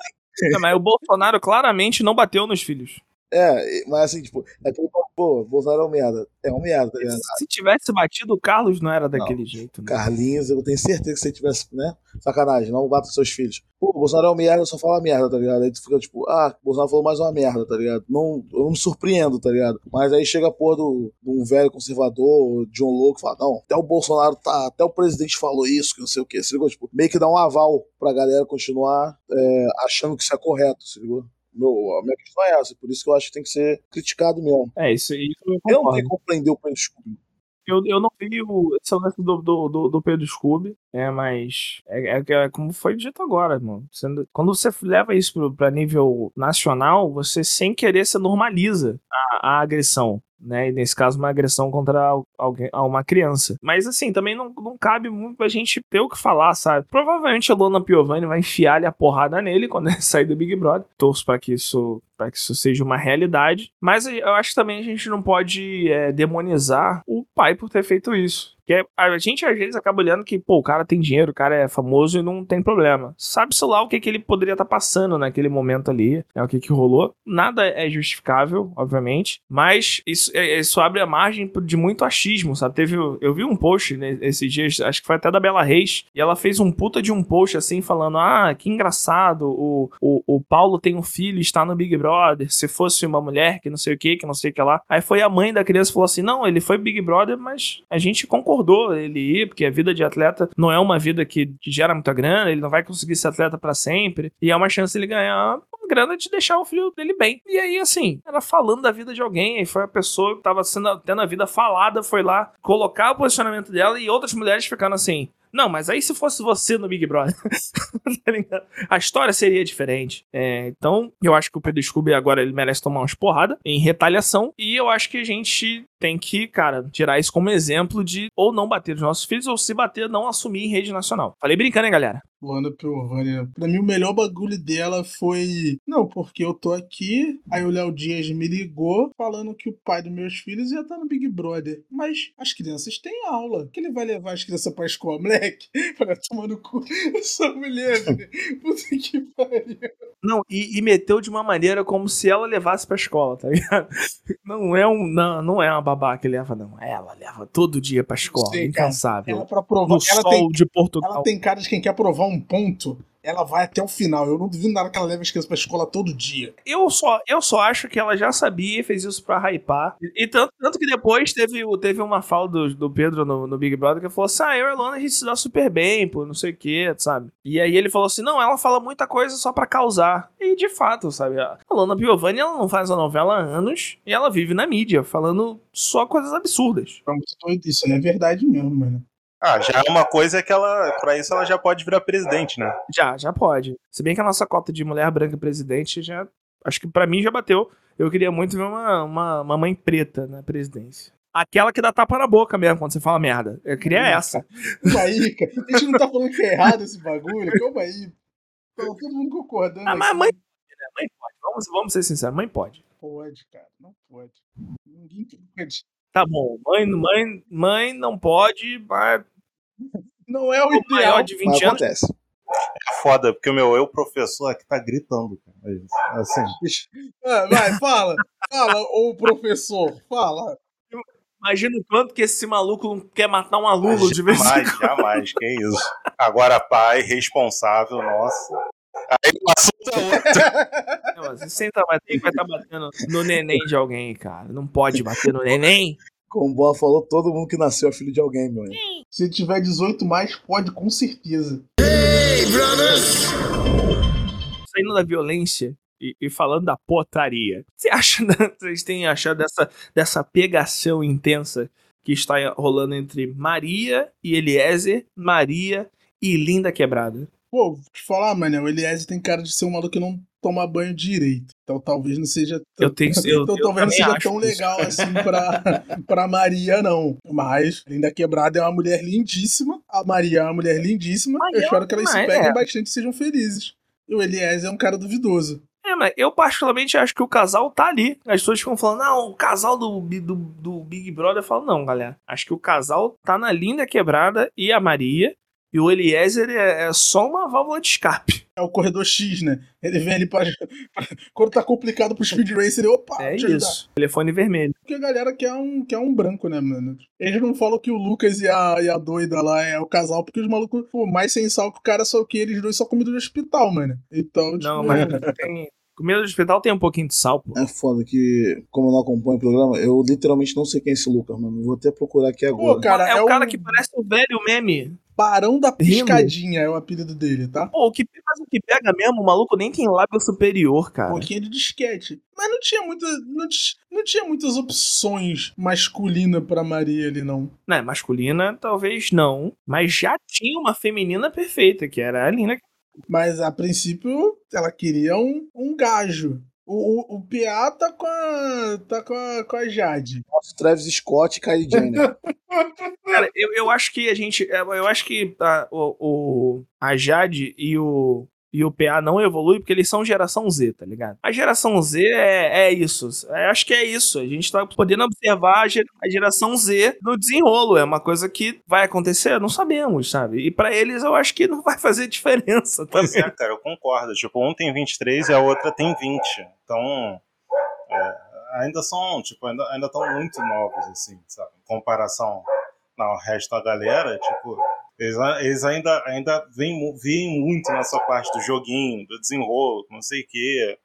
Mas o Bolsonaro claramente não bateu nos filhos. É, mas assim, tipo, é que, pô, Bolsonaro é um merda. É um merda, tá ligado? Se tivesse batido o Carlos, não era daquele jeito. Né? Carlinhos, eu tenho certeza que se tivesse, né? Sacanagem, não bata seus filhos. Pô, Bolsonaro é um merda, só fala merda, tá ligado? Aí tu fica tipo, ah, Bolsonaro falou mais uma merda, tá ligado? Não, eu não me surpreendo, tá ligado? Mas aí chega a porra do, de um velho conservador, John Locke, fala, não, até o Bolsonaro tá, até o presidente falou isso, que não sei o quê. Se ligou? Tipo, meio que dá um aval pra galera continuar é, achando que isso é correto, se ligou? Meu, a minha questão é essa, por isso que eu acho que tem que ser criticado mesmo. É, isso, isso eu Eu não tenho como prender o Pedro Scooby. Eu, eu não vi o, esse lance do, do, do, do Pedro Scooby, é, mas é, é, é como foi dito agora, mano. Quando você leva isso pro, pra nível nacional, você sem querer você normaliza a, a agressão. Né? E nesse caso, uma agressão contra al- alguém, a uma criança. Mas assim, também não, não cabe muito pra gente ter o que falar, sabe? Provavelmente a Lona Piovani vai enfiar-lhe a porrada nele quando ele sair do Big Brother. Torço pra que isso para que isso seja uma realidade. Mas eu acho que também a gente não pode é, demonizar o pai por ter feito isso. Que é- a gente às vezes acaba olhando que, pô, o cara tem dinheiro, o cara é famoso e não tem problema. Sabe-se lá o que, que ele poderia estar passando naquele momento ali, né, o que, que rolou. Nada é justificável, obviamente, mas isso, é- isso abre a margem de muito achismo, sabe? Teve, eu vi um post né, esses dias, acho que foi até da Bela Reis, e ela fez um puta de um post assim, falando: ah, que engraçado, o, o, o Paulo tem um filho está no Big Brother, se fosse uma mulher que não sei o que, que não sei o que lá. Aí foi a mãe da criança falou assim: não, ele foi Big Brother, mas a gente concordou ele ir, porque a vida de atleta não é uma vida que, gera muita grana, ele não vai conseguir ser atleta pra sempre, e é uma chance ele ganhar grana de deixar o filho dele bem. E aí, assim, era falando da vida de alguém, aí foi a pessoa que tava sendo, tendo a vida falada, foi lá colocar o posicionamento dela e outras mulheres ficando assim. Não, mas aí se fosse você no Big Brother, tá a história seria diferente. É, então, eu acho que o Pedro Scooby agora ele merece tomar umas porradas em retaliação. E eu acho que a gente tem que, cara, tirar isso como exemplo de ou não bater nos nossos filhos, ou se bater, não assumir em rede nacional. Falei brincando, hein, galera? Luana Piovani. Pra mim, o melhor bagulho dela foi. Não, porque eu tô aqui. Aí o Léo Dias me ligou falando que o pai dos meus filhos ia estar no Big Brother. Mas as crianças têm aula. Que ele vai levar as crianças pra escola, moleque? Pra tomar no cu essa mulher. Puta que pariu. Não, e, e meteu de uma maneira como se ela levasse pra escola, tá ligado? Não é, um, não, não é uma que leva, não. Ela leva todo dia pra escola. Sei, incansável. Ela pra provar. no Ela sol tem, de Portugal. ela tem cara de quem quer provar um ponto. Ela vai até o final. Eu não duvido nada que ela leve as crianças pra escola todo dia. Eu só, eu só acho que ela já sabia e fez isso pra hypar. E, e tanto, tanto que depois teve, teve uma fala do, do Pedro no, no Big Brother que falou assim: ah, eu e a Luana a gente se dá super bem, pô, não sei o que, sabe? E aí ele falou assim: não, ela fala muita coisa só pra causar. E de fato, sabe? A Luana Piovani, ela não faz a novela há anos e ela vive na mídia, falando só coisas absurdas. Doido. Isso é verdade mesmo, mano. Ah, já é uma coisa que ela, pra isso ela já pode virar presidente, né? Já, já pode. Se bem que a nossa cota de mulher branca presidente já. Acho que pra mim já bateu. Eu queria muito ver uma, uma, uma mãe preta na presidência. Aquela que dá tapa na boca mesmo quando você fala merda. Eu queria essa. Calma aí, cara. A gente não tá falando que é errado esse bagulho. Calma aí. Tá todo mundo concordando. Ah, mas aqui. mãe pode, né? Mãe pode. Vamos, vamos ser sinceros, mãe pode. Pode, cara. Não pode. Ninguém pode. Tá bom, mãe, mãe, mãe não pode, mas Não é o o maior ideal. de Mas 20 anos. acontece. É foda, porque o meu eu, professor, aqui tá gritando, cara. É Assim, Ah, vai, fala. Fala, ô professor. Fala. Imagina o quanto que esse maluco não quer matar um aluno de vez em jamais, jamais, que isso. Agora, pai, responsável, nossa. Aí o assunto é outro. Não, mas você tá batendo, vai estar batendo no neném de alguém, cara. Não pode bater no neném. Como o Boa falou, todo mundo que nasceu é filho de alguém, meu amigo. Se tiver 18 mais, pode com certeza. Saindo da violência e, e falando da potaria. Você acha, vocês têm achado dessa, dessa pegação intensa que está rolando entre Maria e Eliezer, Maria e Linda Quebrada? Pô, vou te falar, mano, o Eliezer tem cara de ser um maluco que não toma banho direito. Então talvez não seja tão, Eu tenho eu, então eu talvez não seja tão isso. legal assim pra, pra Maria, não. Mas Linda Quebrada é uma mulher lindíssima. A Maria é uma mulher lindíssima. Mas Eu espero que elas se não é. peguem bastante e sejam felizes. E o Eliezer é um cara duvidoso. É, mas eu particularmente acho que o casal tá ali. As pessoas ficam falando, não, o casal do, do, do Big Brother. Eu falo, não, galera. Acho que o casal tá na Linda Quebrada e a Maria. E o Eliezer é, é só uma válvula de escape. É o corredor X, né? Ele vem ali pra. quando tá complicado pro Speed Racer, ele, opa, É isso. Telefone vermelho. Porque a galera quer um, quer um branco, né, mano? Eles não falam que o Lucas e a, e a doida lá é o casal, porque os malucos, pô, mais sem sal que o cara, só que eles dois só comida do hospital, mano. Então, tipo, Não, mas tem. Comida do hospital tem um pouquinho de sal, pô. É foda que, como eu não acompanho o programa, eu literalmente não sei quem é esse Lucas, mano. Vou até procurar aqui agora. Pô, cara, é, é o cara o- que parece o velho meme. Barão da Piscadinha é o apelido dele, tá? Pô, o que, mas o que pega mesmo, o maluco nem tem lábio superior, Um cara. pouquinho de disquete. Mas não tinha muita. Não, não tinha muitas opções masculinas pra Maria ali, não. Né, masculina, talvez não. Mas já tinha uma feminina perfeita, que era a Lina. Mas a princípio ela queria um, um gajo. O, o, o PA tá com a. tá com a, com a Jade. Nossa, Travis Scott e Kylie Jenner. Cara, eu, eu acho que a gente. Eu acho que a, o, o- a Jade e o. E o PA não evolui porque eles são geração Z, tá ligado? A geração Z é, é isso. Eu acho que é isso. A gente tá podendo observar a, ger- a geração Z no desenrolo. É uma coisa que vai acontecer? Não sabemos, sabe? E pra eles eu acho que não vai fazer diferença Pois também. é, cara, eu concordo. Tipo, um tem 23 e a outra tem 20. Então, é, ainda são, tipo, ainda ainda estão muito novos, assim, sabe? Em comparação ao resto da galera, tipo, eles, eles ainda, ainda mu- veem muito nessa parte do joguinho, do desenrolo, não sei o quê.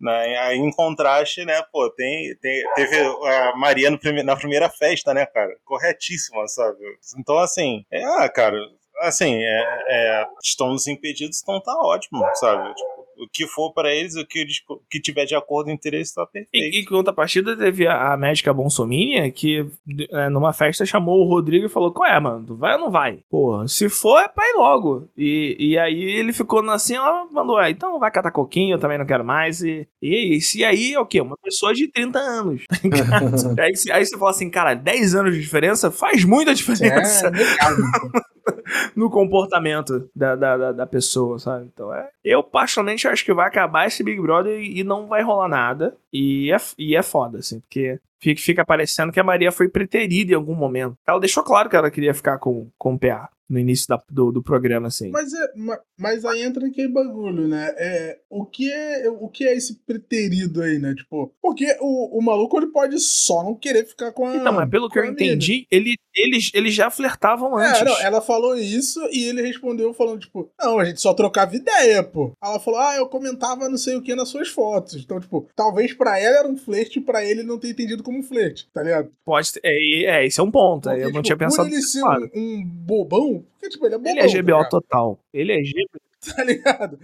Né? Aí, em contraste, né, pô, tem, tem, teve a Maria prime- na primeira festa, né, cara? Corretíssima, sabe? Então, assim, é, ah, cara, assim, é, é, estão nos impedidos, então tá ótimo, sabe? Tipo, O que for pra eles, o que, eles, que tiver de acordo com interesse, tá perfeito. E, e contrapartida teve a, a médica Bonsomínia, que é, numa festa chamou o Rodrigo e falou: Qual é, mano? Tu vai ou não vai? Pô, se for, é pra ir logo. E, e aí ele ficou assim, ela mandou: ah, então vai catar coquinho, eu também não quero mais. E, e é isso. E aí é o quê? Uma pessoa de 30 anos. aí, aí você fala assim, cara, 10 anos de diferença faz muita diferença. É, no comportamento da, da, da, da pessoa, sabe? Então é. Eu, particularmente, acho que vai acabar esse Big Brother e, não vai rolar nada. E é, e é foda, assim, porque fica, fica parecendo que a Maria foi preterida em algum momento. Ela deixou claro que ela queria ficar com, com o PA no início da, do, do programa, assim. Mas, é, ma- mas aí entra aquele bagulho, né? É, o, que é, o que é esse preterido aí, né? Tipo, porque o, o maluco ele pode só não querer ficar com a. Então, mas pelo que eu entendi, ele, eles, eles já flertavam antes. É, não, ela falou isso e ele respondeu falando, tipo, não, a gente só trocava ideia, pô. Ela falou, ah, eu comentava não sei o que nas suas fotos. Então, tipo, talvez pra ela era um flerte e pra ele não ter entendido como um flerte, tá ligado? Pode é, é, esse é um ponto. Porque, eu não tipo, tinha pensado Por ele ser um, um bobão, porque, tipo, ele é bobão. Ele é tá GBO ligado? total. Ele é GBO. Tá ligado?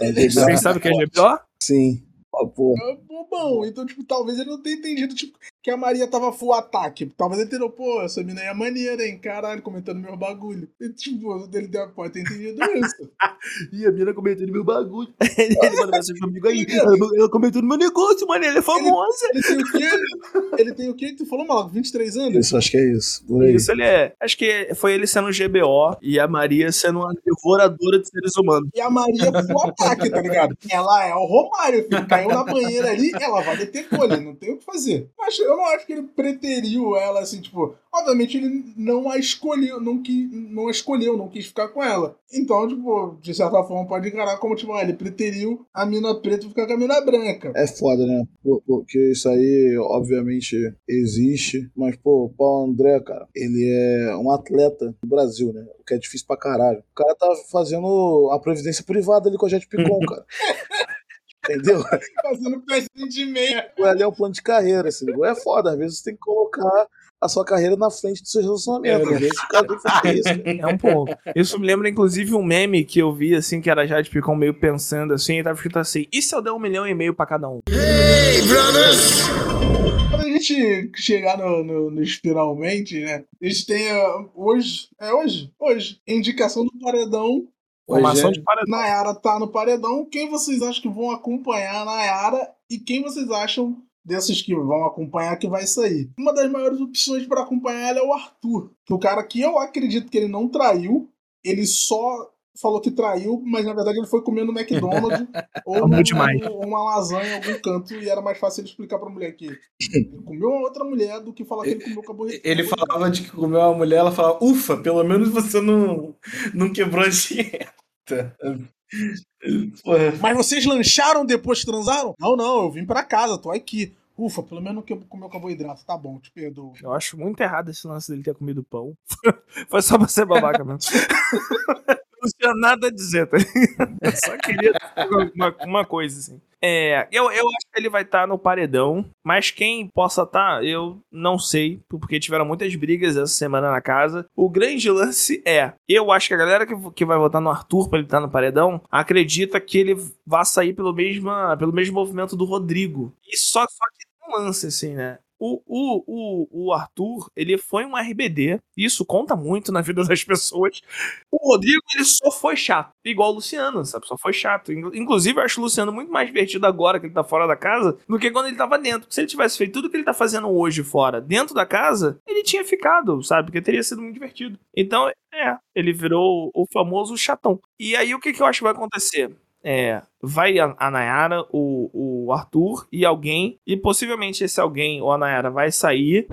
Ele- Vocês sabem o que é GBO? Sim. Porra. É bobão. Então, tipo, talvez ele não tenha entendido, tipo, que a Maria tava full ataque. Talvez ele entendeu, pô, essa mina aí é maneira, hein? Caralho, comentando meu bagulho. E, tipo, ele deve- pode ter entendido isso. Ih, a mina comentando meu bagulho. ele manda mensagem comigo aí. Ela, comentou no meu negócio, mano. Ela é famosa. Ele tem o quê? Ele tem o quê tu falou, maluco? 23 anos? Isso, acho que é isso. Por aí. Isso ele é. Acho que foi ele sendo um GBO e a Maria sendo uma devoradora de seres humanos. E a Maria full ataque, tá ligado? Ela é o Romário, filho. Caiu na banheira ali, ela vai deter colha, não tem o que fazer. Acho- Eu não acho que ele preteriu ela, assim, tipo... Obviamente ele não a escolheu, não, quis, não a escolheu, não quis ficar com ela. Então, tipo, de certa forma pode encarar como, tipo, ah, ele preteriu a mina preta ficar com a mina branca. É foda, né? Porque isso aí, obviamente, existe. Mas, pô, o Paulo André, cara, ele é um atleta do Brasil, né? O que é difícil pra caralho. O cara tá fazendo a previdência privada ali com a Jet Picon, cara. Entendeu? Fazendo pecinho de meia. Ali é um plano de carreira, assim. É foda, às vezes você tem que colocar a sua carreira na frente do seu relacionamento. Às vezes o cara tem que fazer isso. né? É um ponto. Isso me lembra, inclusive, um meme que eu vi, assim, que era já de Picon meio pensando assim, e tava escrito assim: e se eu der um milhão e meio pra cada um? Quando a gente chegar no, no, nos finalmente, né? A gente tem ah, hoje. É hoje? Hoje. Indicação do paredão. Formação Hoje de paredão. Nayara tá no paredão. Quem vocês acham que vão acompanhar a Nayara? E quem vocês acham desses que vão acompanhar que vai sair? Uma das maiores opções pra acompanhar ela é o Arthur. Que o cara que eu acredito que ele não traiu, ele só falou que traiu, mas na verdade ele foi comer no McDonald's ou demais. uma lasanha em algum canto e era mais fácil ele explicar pra mulher que ele comeu uma outra mulher do que falar que ele comeu com a borricha. Ele falava de que comeu uma mulher, ela falava, ufa, pelo menos você não, não quebrou a dieta. Mas vocês lancharam depois que transaram? Não, não, eu vim pra casa, tô aqui. Ufa, pelo menos que- comeu carboidrato. Tá bom, te perdoo. Eu acho muito errado esse lance dele ter comido pão. Foi só pra ser babaca mesmo. Não tinha nada a dizer, tá ligado? Eu só queria uma, uma coisa, assim. É, eu, eu acho que ele vai estar no paredão, mas quem possa estar, eu não sei, porque tiveram muitas brigas essa semana na casa. O grande lance é, eu acho que a galera que, que vai votar no Arthur pra ele estar no paredão, acredita que ele vai sair pelo mesmo, pelo mesmo movimento do Rodrigo. E só, só que lance, assim, né? O, o, o, o Arthur, ele foi um RBD. Isso conta muito na vida das pessoas. O Rodrigo, ele só foi chato. Igual o Luciano, sabe? Só foi chato. Inclu- Inclusive, eu acho o Luciano muito mais divertido agora que ele tá fora da casa do que quando ele tava dentro. Se ele tivesse feito tudo que ele tá fazendo hoje fora, dentro da casa, ele tinha ficado, sabe? Porque teria sido muito divertido. Então, é, ele virou o famoso chatão. E aí, o que, que eu acho que vai acontecer? É, vai a, a Nayara, o, o Arthur e alguém, e possivelmente esse alguém ou a Nayara vai sair,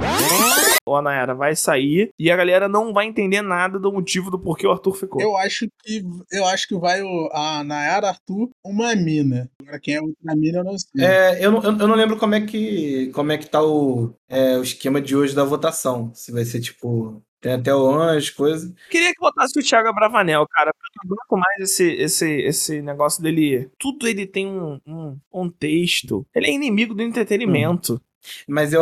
ou a Nayara vai sair, e a galera não vai entender nada do motivo do porquê o Arthur ficou. Eu acho que eu acho que vai o, a Nayara Arthur, uma mina. Agora quem é outra mina eu não sei. É, eu, não, eu eu não lembro como é que, como é que tá o, é, o esquema de hoje da votação. Se vai ser tipo. Tem até o anjo, coisa. Queria que botasse o Thiago Abravanel, cara, eu não aguento mais esse, esse, esse negócio dele. Tudo ele tem um, um, um texto. Ele é inimigo do entretenimento. Mas eu,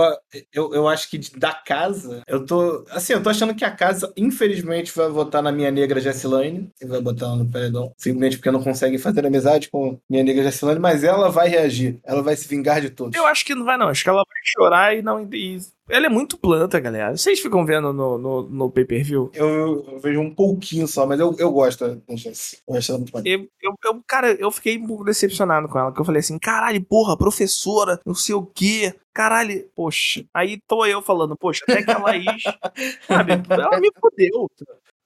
eu, eu acho que da casa, eu tô. Assim, eu tô achando que a casa, infelizmente, vai votar na minha negra Jessilane. E vai botar ela no paredão. Simplesmente porque não consegue fazer amizade com minha negra Jessilane, mas ela vai reagir. Ela vai se vingar de todos. Eu acho que não vai, não. Acho que ela vai chorar e não. E ela é muito planta, galera. Vocês ficam vendo no, no, no pay-per-view? Eu, eu, vejo um pouquinho só, mas eu, eu gosto. Eu ela muito eu, eu, eu, Cara, eu fiquei um pouco decepcionado com ela. Porque eu falei assim, caralho, porra, professora, não sei o quê. Caralho, poxa. Aí tô eu falando, poxa, até que a Laís, sabe, ela me fodeu.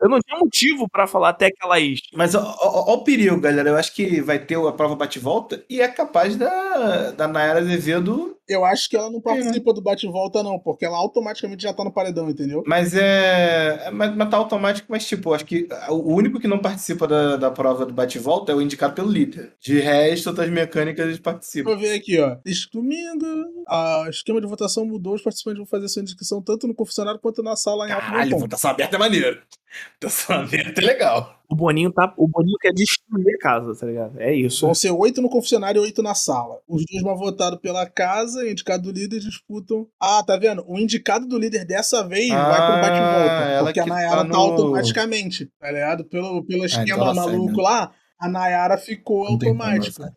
Eu não tinha motivo para falar até que a Laís. Mas ó, ó, ó, o perigo, galera. Eu acho que vai ter a prova bate-volta e é capaz da, da Nayara Azevedo. Eu acho que ela não participa é. do bate-volta, não, porque ela automaticamente já tá no paredão, entendeu? Mas é. Mas, mas tá automático, mas tipo, acho que o único que não participa da, da prova do bate-volta é o indicado pelo líder. De resto, outras mecânicas eles participam. Vou ver aqui, ó. Domingo, o esquema de votação mudou, os participantes vão fazer sua inscrição tanto no confessionário quanto na sala em Caralho, votação aberta é maneiro. Estacionamento é legal. O Boninho tá. O Boninho quer destruir a casa, tá ligado? É isso. Vão ser oito no confessionário e oito na sala. Os dois vão votar pela casa, indicado do líder disputam. Ah, tá vendo? O indicado do líder dessa vez ah, vai pro bate-volta. Porque a Nayara tá, no... tá, automaticamente, tá ligado? Pelo, pelo ah, esquema ah, então maluco lá, a Nayara ficou automática.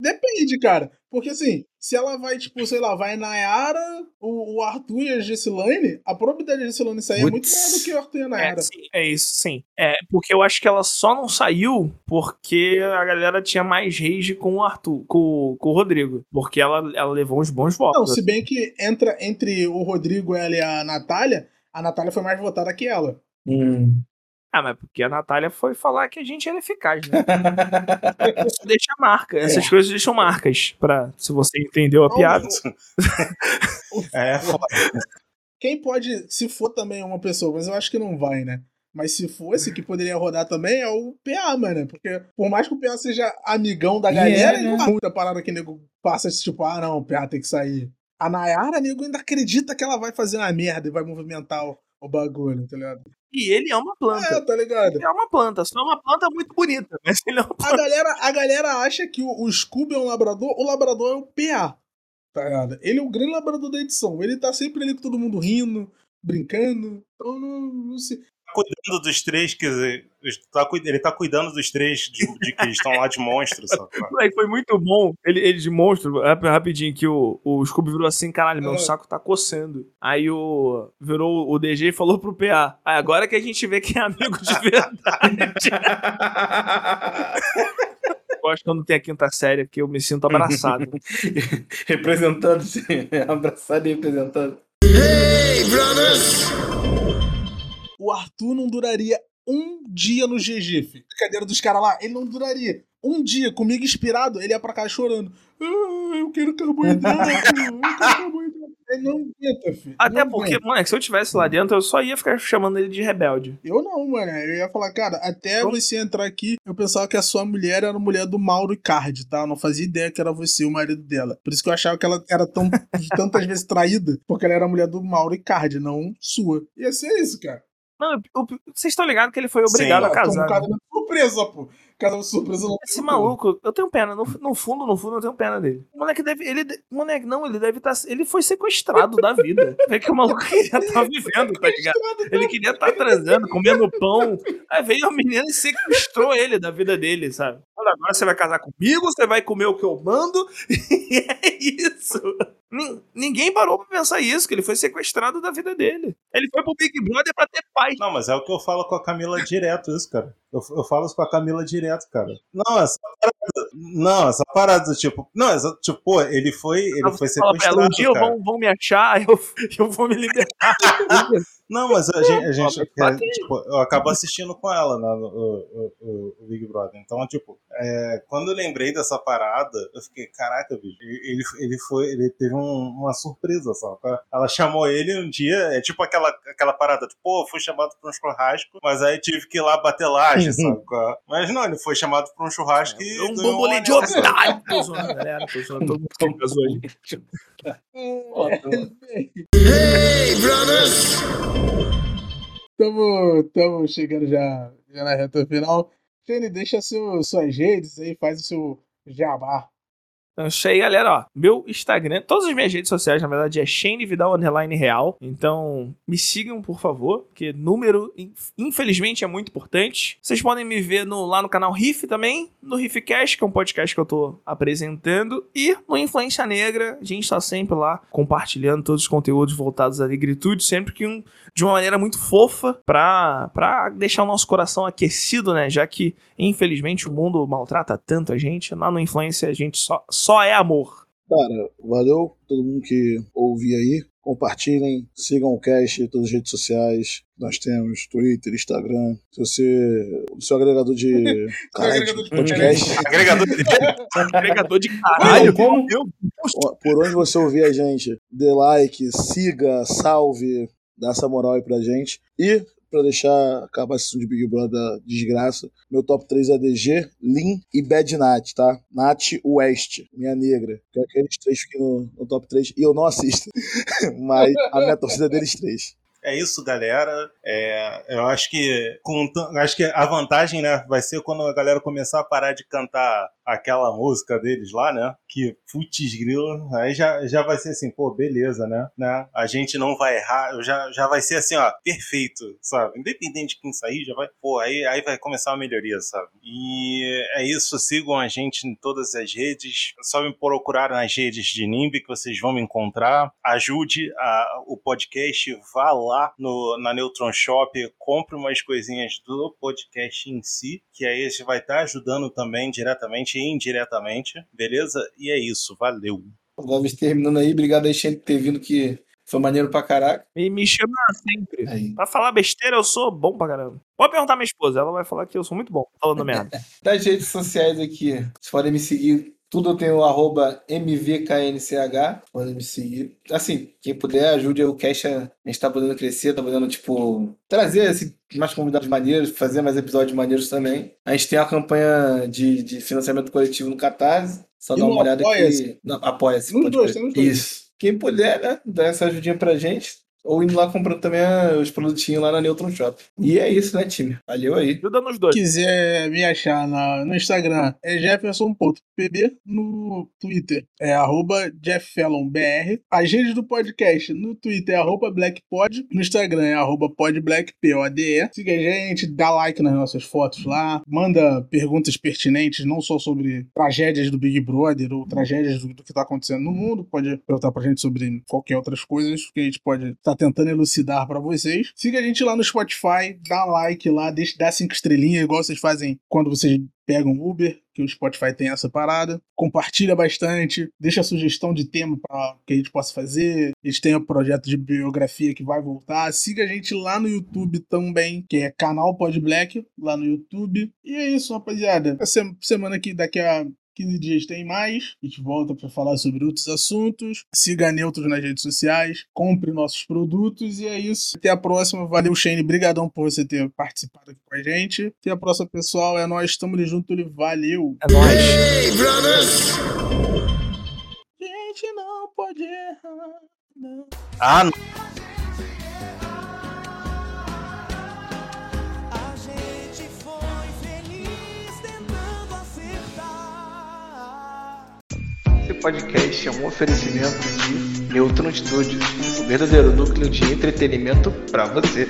Depende, cara. Porque assim, se ela vai, tipo, sei lá, vai Nayara, o, o Arthur e a Gessilane, a probabilidade de Gessilane sair Uts. é muito maior do que o Arthur e a Nayara. É, sim, é isso, sim. É, porque eu acho que ela só não saiu porque a galera tinha mais rage com o Arthur, com, com o Rodrigo. Porque ela, ela levou uns bons votos. Não, se bem que entra entre o Rodrigo, ela e a Natália, a Natália foi mais votada que ela. Hum. Ah, mas porque a Natália foi falar que a gente era eficaz, né? Isso deixa marca. É. Essas coisas deixam marcas. Pra, se você entendeu a piada. é, Quem pode, se for também uma pessoa, mas eu acho que não vai, né? Mas se fosse, que poderia rodar também é o PA, mano. Porque por mais que o PA seja amigão da galera, yeah, não é muita parada que o nego passa esse tipo, ah, não, o PA tem que sair. A Nayara, nego ainda acredita que ela vai fazer uma merda e vai movimentar o, o bagulho, tá ligado? E ele é uma planta. É, tá ligado? Ele é uma planta, só é uma planta muito bonita, mas ele é uma planta. A galera, a galera acha que o, o Scooby é um labrador, o labrador é o PA. Tá ligado? Ele é o grande labrador da edição. Ele tá sempre ali com todo mundo rindo, brincando. Então não, não se cuidando dos três que. Tá, ele tá cuidando dos três de, de que estão lá de monstros. foi muito bom. Ele, ele de monstro, rapidinho, que o, o Scooby virou assim: caralho, meu é. saco tá coçando. Aí o. Virou o DG e falou pro PA: ah, agora que a gente vê que é amigo de verdade. gosto quando tem a quinta série, que eu me sinto abraçado. representando, sim. Abraçado e representando. Hey, brothers! O Arthur não duraria um dia no GG, filho. Brincadeira dos caras lá, ele não duraria. Um dia, comigo inspirado, ele ia pra casa chorando. Ah, eu quero carboidrato, eu quero carboidrato. Ele não aguenta, filho. Até não porque, mano, se eu tivesse lá dentro, eu só ia ficar chamando ele de rebelde. Eu não, mano. Eu ia falar, cara, até eu... você entrar aqui, eu pensava que a sua mulher era a mulher do Mauro Icardi, tá? Eu não fazia ideia que era você, o marido dela. Por isso que eu achava que ela era tão, tantas vezes traída, porque ela era a mulher do Mauro Icardi, não sua. Ia ser isso, cara. Não, vocês estão ligados que ele foi obrigado Sim, a casar. Um cara né? surpresa, pô. Cara surpresa não Esse maluco, eu tenho pena. No, no, fundo, no fundo, eu tenho pena dele. O moleque deve. Ele, moleque, não, ele deve estar. Tá, ele foi sequestrado da vida. Vê que o maluco queria estar tá vivendo, tá ligado? Ele queria estar tá transando, comendo pão. Aí veio a menina e sequestrou ele da vida dele, sabe? Olha, agora você vai casar comigo, você vai comer o que eu mando. E é isso. Ninguém parou pra pensar isso, que ele foi sequestrado da vida dele. Ele foi pro Big Brother pra ter paz. Não, mas é o que eu falo com a Camila direto, isso, cara. Eu, eu falo isso com a Camila direto, cara. Não, essa parada. Não, essa parada, tipo. Não, essa, tipo, pô, ele foi, ele foi sequestrado. um dia vão, vão me achar, eu, eu vou me libertar. Não, mas a gente, a gente é, tipo, eu acabo assistindo com ela né, o, o, o, Big Brother. Então, tipo, é, quando eu lembrei dessa parada, eu fiquei, caraca, bicho, ele, ele foi, ele teve um, uma surpresa, sabe? Ela chamou ele um dia, é tipo aquela, aquela parada, tipo, pô, fui chamado pra um churrasco, mas aí tive que ir lá bater laje, sabe? Mas não, ele foi chamado pra um churrasco e. É um bombolê de otário! Tô zoando, galera, tô zoando todo mundo que casou ali. Hey, brothers! Tamo, tamo chegando já, já na reta final. Fene, deixa seu, suas redes aí, faz o seu jabá. Isso aí, galera, ó. Meu Instagram, todas as minhas redes sociais, na verdade, é Shane Vidal Underline Real. Então, me sigam, por favor, porque número, infelizmente, é muito importante. Vocês podem me ver no, lá no canal Riff também, no Riffcast, que é um podcast que eu tô apresentando, e no Influência Negra. A gente tá sempre lá compartilhando todos os conteúdos voltados à negritude, sempre que um, de uma maneira muito fofa, pra, pra deixar o nosso coração aquecido, né? Já que, infelizmente, o mundo maltrata tanto a gente. Lá no Influência, a gente só, só é amor. Cara, valeu todo mundo que ouviu aí. Compartilhem, sigam o cast em todas as redes sociais. Nós temos Twitter, Instagram. Se você. O seu agregador de. Caralho, agregador de podcast. Agregador de Agregador de caralho, como? Por onde você ouvir a gente, dê like, siga, salve, dá essa moral aí pra gente. E pra deixar acabar sessão de Big Brother desgraça, meu top 3 é DG, Lin e Bad Nat, tá? Nat West, minha negra. Que aqueles três fiquem no, no top 3 e eu não assisto. Mas a minha torcida é deles três. É isso, galera. É, eu acho que com, acho que a vantagem, né, vai ser quando a galera começar a parar de cantar aquela música deles lá, né? Que putz grilo, aí já, já vai ser assim, pô, beleza, né? né? A gente não vai errar, já, já vai ser assim, ó, perfeito, sabe? Independente de quem sair, já vai, pô, aí, aí vai começar uma melhoria, sabe? E é isso, sigam a gente em todas as redes, só me procurar nas redes de NIMB que vocês vão me encontrar. Ajude a, o podcast, vá lá no, na Neutron Shop, compre umas coisinhas do podcast em si, que aí você vai estar ajudando também diretamente e indiretamente, beleza? E é isso, valeu. Vamos terminando aí. Obrigado aí, Xande, por ter vindo, que foi maneiro pra caraca. E me chama sempre. Aí. Pra falar besteira, eu sou bom pra caramba. Pode perguntar à minha esposa, ela vai falar que eu sou muito bom falando merda. Das redes sociais aqui, vocês podem me seguir. Tudo eu tenho o arroba MVKNCH. Podem me seguir. Assim, quem puder, ajude o Cash. A gente tá podendo crescer, tá podendo, tipo, trazer assim, mais convidados maneiros, fazer mais episódios maneiros também. A gente tem a campanha de, de financiamento coletivo no Catarse. Só E dá uma olhada Apoia-se. aqui. Apoia-se. Dois. Isso. Quem puder, né? Dá essa ajudinha pra gente. Ou indo lá comprando também os produtinhos lá na Neutron Shop. E é isso, né, time? Valeu aí. Ajuda nos dois. quiser me achar na- no Instagram, é jefferson.pb. No Twitter é arroba jeffelonbr. As redes do podcast no Twitter é arroba blackpod. No Instagram é arroba podblackpode. Siga a gente, dá like nas nossas fotos lá. Manda perguntas pertinentes, não só sobre tragédias do Big Brother ou tragédias do, do que tá acontecendo no mundo. Pode perguntar pra gente sobre qualquer outras coisas que a gente pode estar tentando elucidar pra vocês. Siga a gente lá no Spotify, dá like lá, deixa, dá cinco estrelinhas, igual vocês fazem quando vocês pegam Uber, que o Spotify tem essa parada. Compartilha bastante, deixa sugestão de tema para que a gente possa fazer. A gente tem o projeto de biografia que vai voltar. Siga a gente lá no YouTube também, que é canal Pod Black, lá no YouTube. E é isso, rapaziada. Essa semana aqui, daqui a 15 dias tem mais. A gente volta para falar sobre outros assuntos. Siga a Neutros nas redes sociais. Compre nossos produtos. E é isso. Até a próxima. Valeu, Shane. Brigadão por você ter participado aqui com a gente. Até a próxima, pessoal. É nóis. Tamo junto. e Valeu. É nóis. Gente, não pode errar. Não. Ah, não. Podcast é um oferecimento de Neutron Studios, o verdadeiro núcleo de entretenimento para você.